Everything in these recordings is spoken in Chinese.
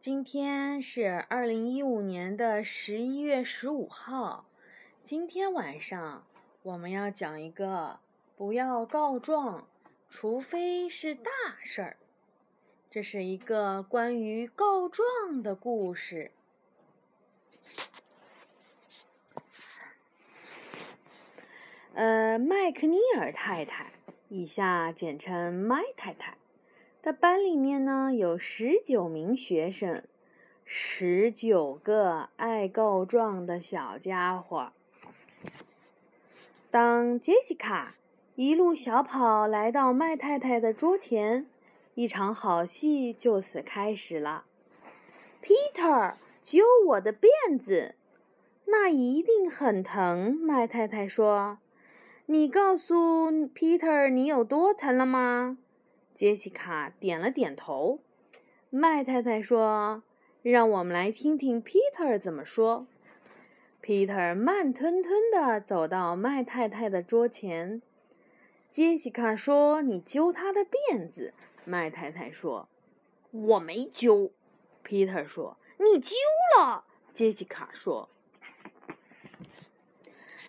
今天是二零一五年的十一月十五号。今天晚上我们要讲一个不要告状，除非是大事儿。这是一个关于告状的故事。呃，麦克尼尔太太，以下简称麦太太。的班里面呢有十九名学生，十九个爱告状的小家伙。当杰西卡一路小跑来到麦太太的桌前，一场好戏就此开始了。Peter，揪我的辫子，那一定很疼。麦太太说：“你告诉 Peter 你有多疼了吗？”杰西卡点了点头。麦太太说：“让我们来听听 Peter 怎么说。” Peter 慢吞吞地走到麦太太的桌前。杰西卡说：“你揪她的辫子。”麦太太说：“我没揪。”Peter 说：“你揪了。”杰西卡说：“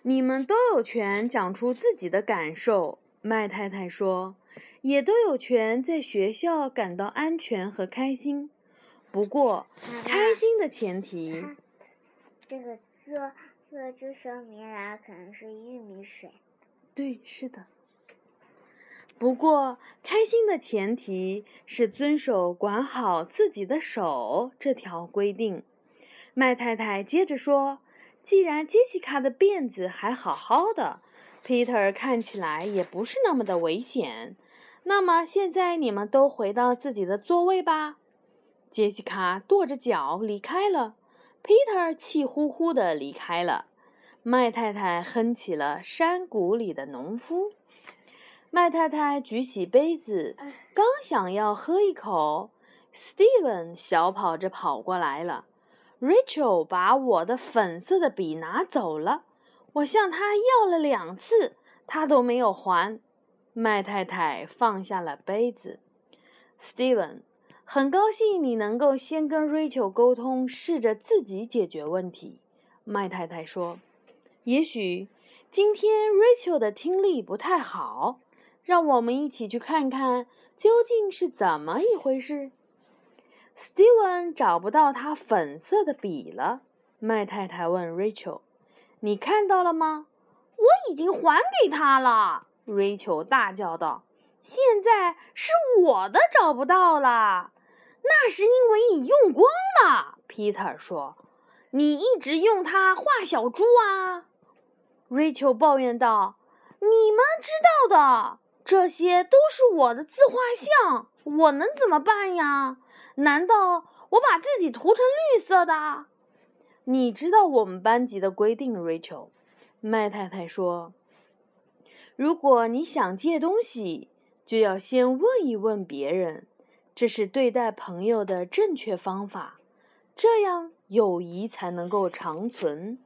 你们都有权讲出自己的感受。”麦太太说：“也都有权在学校感到安全和开心。不过，开心的前提……这个说，这个就说明了可能是玉米水。对，是的。不过，开心的前提是遵守管好自己的手这条规定。”麦太太接着说：“既然杰西卡的辫子还好好的。” Peter 看起来也不是那么的危险。那么现在你们都回到自己的座位吧。杰西卡跺着脚离开了，Peter 气呼呼地离开了。麦太太哼起了《山谷里的农夫》。麦太太举起杯子，刚想要喝一口，Steven 小跑着跑过来了。Rachel 把我的粉色的笔拿走了。我向他要了两次，他都没有还。麦太太放下了杯子。Steven，很高兴你能够先跟 Rachel 沟通，试着自己解决问题。麦太太说：“也许今天 Rachel 的听力不太好，让我们一起去看看究竟是怎么一回事。”Steven 找不到他粉色的笔了。麦太太问 Rachel。你看到了吗？我已经还给他了。瑞秋大叫道：“现在是我的找不到了，那是因为你用光了。” Peter 说：“你一直用它画小猪啊。”瑞秋抱怨道：“你们知道的，这些都是我的自画像，我能怎么办呀？难道我把自己涂成绿色的？”你知道我们班级的规定，Rachel，麦太太说：“如果你想借东西，就要先问一问别人，这是对待朋友的正确方法，这样友谊才能够长存。”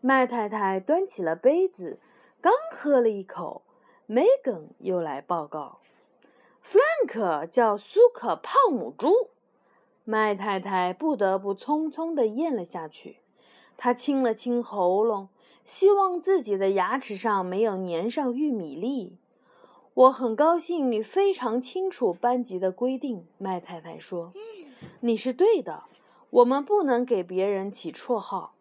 麦太太端起了杯子，刚喝了一口，Megan 又来报告：“Frank 叫苏克泡母猪。”麦太太不得不匆匆地咽了下去。她清了清喉咙，希望自己的牙齿上没有粘上玉米粒。我很高兴你非常清楚班级的规定，麦太太说：“你是对的，我们不能给别人起绰号，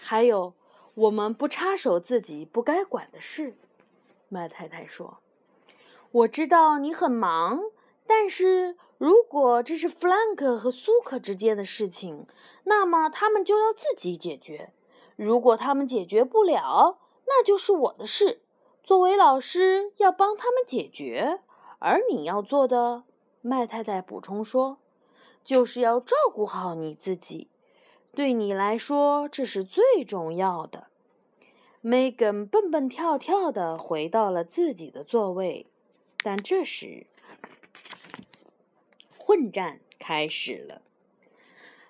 还有，我们不插手自己不该管的事。”麦太太说：“我知道你很忙，但是……”如果这是弗兰克和苏克之间的事情，那么他们就要自己解决。如果他们解决不了，那就是我的事。作为老师，要帮他们解决。而你要做的，麦太太补充说，就是要照顾好你自己。对你来说，这是最重要的。Megan 蹦蹦跳跳地回到了自己的座位，但这时。混战开始了。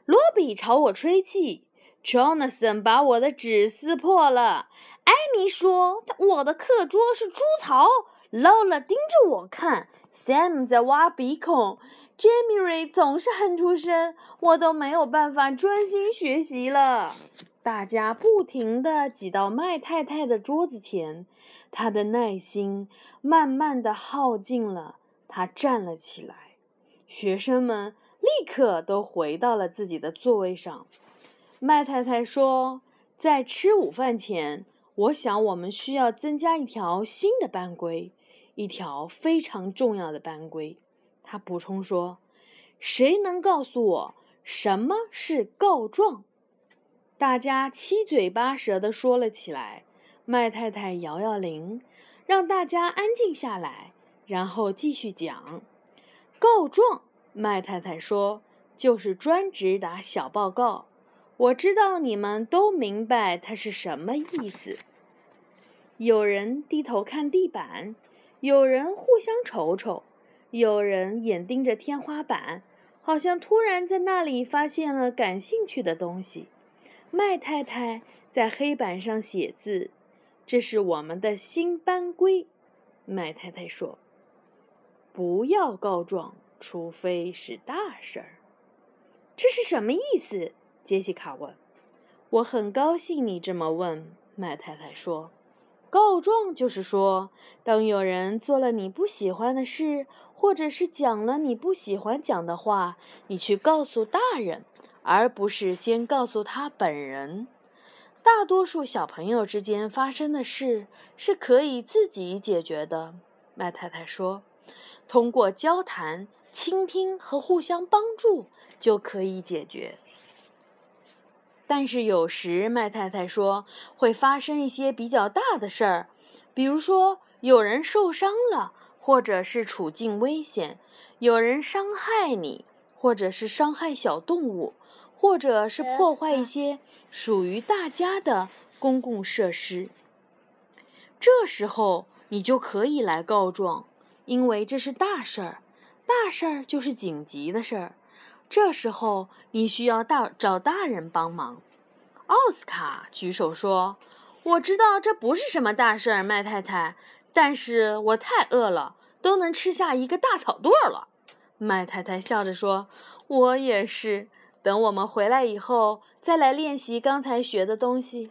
罗比朝我吹气，Jonathan 把我的纸撕破了。艾米说我的课桌是猪槽。Lola 盯着我看，Sam 在挖鼻孔 Jamie 瑞总是哼出声，我都没有办法专心学习了。大家不停地挤到麦太太的桌子前，她的耐心慢慢的耗尽了。她站了起来，学生们立刻都回到了自己的座位上。麦太太说：“在吃午饭前，我想我们需要增加一条新的班规，一条非常重要的班规。”他补充说：“谁能告诉我什么是告状？”大家七嘴八舌地说了起来。麦太太摇摇铃，让大家安静下来，然后继续讲。告状，麦太太说：“就是专职打小报告。我知道你们都明白它是什么意思。”有人低头看地板，有人互相瞅瞅。有人眼盯着天花板，好像突然在那里发现了感兴趣的东西。麦太太在黑板上写字，这是我们的新班规。麦太太说：“不要告状，除非是大事儿。”这是什么意思？杰西卡问。我很高兴你这么问，麦太太说。告状就是说，当有人做了你不喜欢的事，或者是讲了你不喜欢讲的话，你去告诉大人，而不是先告诉他本人。大多数小朋友之间发生的事是可以自己解决的，麦太太说，通过交谈、倾听和互相帮助就可以解决。但是有时，麦太太说会发生一些比较大的事儿，比如说有人受伤了，或者是处境危险，有人伤害你，或者是伤害小动物，或者是破坏一些属于大家的公共设施。这时候你就可以来告状，因为这是大事儿，大事儿就是紧急的事儿。这时候你需要大找大人帮忙。奥斯卡举手说：“我知道这不是什么大事儿，麦太太，但是我太饿了，都能吃下一个大草垛了。”麦太太笑着说：“我也是。等我们回来以后，再来练习刚才学的东西。”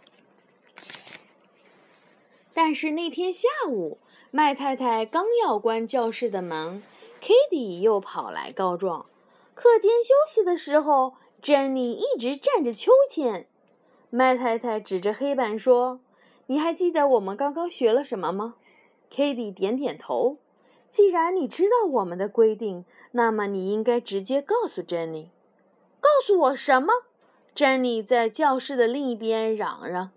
但是那天下午，麦太太刚要关教室的门，Kitty 又跑来告状。课间休息的时候，珍妮一直站着秋千。麦太太指着黑板说：“你还记得我们刚刚学了什么吗 k a t i e 点点头。既然你知道我们的规定，那么你应该直接告诉珍妮。告诉我什么？珍妮在教室的另一边嚷嚷：“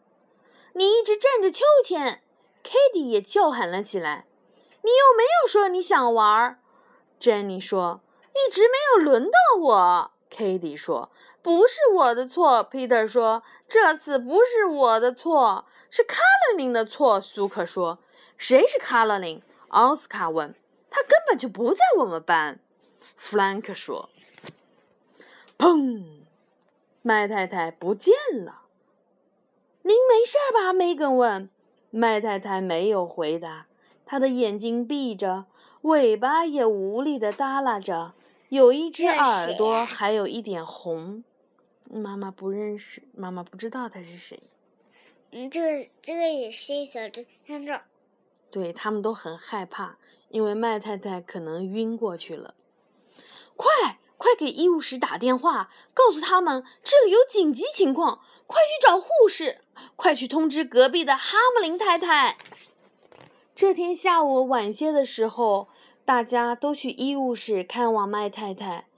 你一直站着秋千。” K a t i e 也叫喊了起来：“你又没有说你想玩。”珍妮说。一直没有轮到我，Kitty 说：“不是我的错。”Peter 说：“这次不是我的错，是卡罗琳的错。”苏克说：“谁是卡罗琳？”奥斯卡问：“他根本就不在我们班。”弗兰克说：“砰！”麦太太不见了。您没事吧？梅根问。麦太太没有回答，她的眼睛闭着，尾巴也无力地耷拉着。有一只耳朵，还有一点红。妈妈不认识，妈妈不知道他是谁。嗯，这个这个也是一小只，看这。对他们都很害怕，因为麦太太可能晕过去了。快快给医务室打电话，告诉他们这里有紧急情况，快去找护士，快去通知隔壁的哈姆林太太。这天下午晚些的时候。大家都去医务室看望麦太太。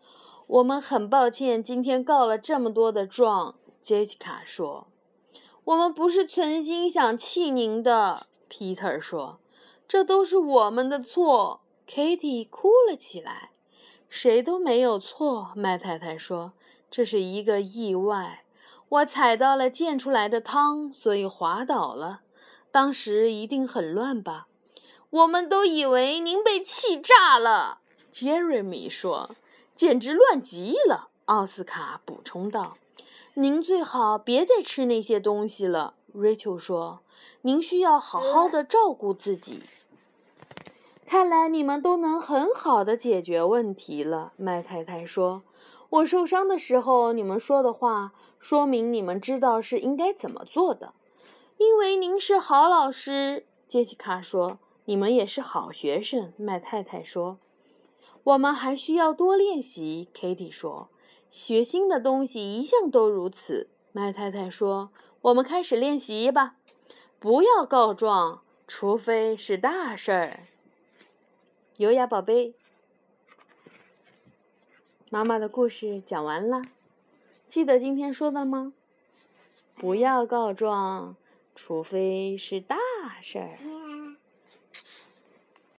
我们很抱歉今天告了这么多的状，杰西卡说。我们不是存心想气您的，皮特说。这都是我们的错。Kitty 哭了起来。谁都没有错，麦太太说。这是一个意外。我踩到了溅出来的汤，所以滑倒了。当时一定很乱吧。我们都以为您被气炸了，杰瑞米说，简直乱极了。奥斯卡补充道：“您最好别再吃那些东西了。” Rachel 说：“您需要好好的照顾自己。”看来你们都能很好的解决问题了，麦太太说。我受伤的时候，你们说的话说明你们知道是应该怎么做的。因为您是好老师，杰西卡说。你们也是好学生，麦太太说。我们还需要多练习，Kitty 说。学新的东西一向都如此，麦太太说。我们开始练习吧，不要告状，除非是大事儿。优雅宝贝，妈妈的故事讲完了，记得今天说的吗？不要告状，除非是大事儿。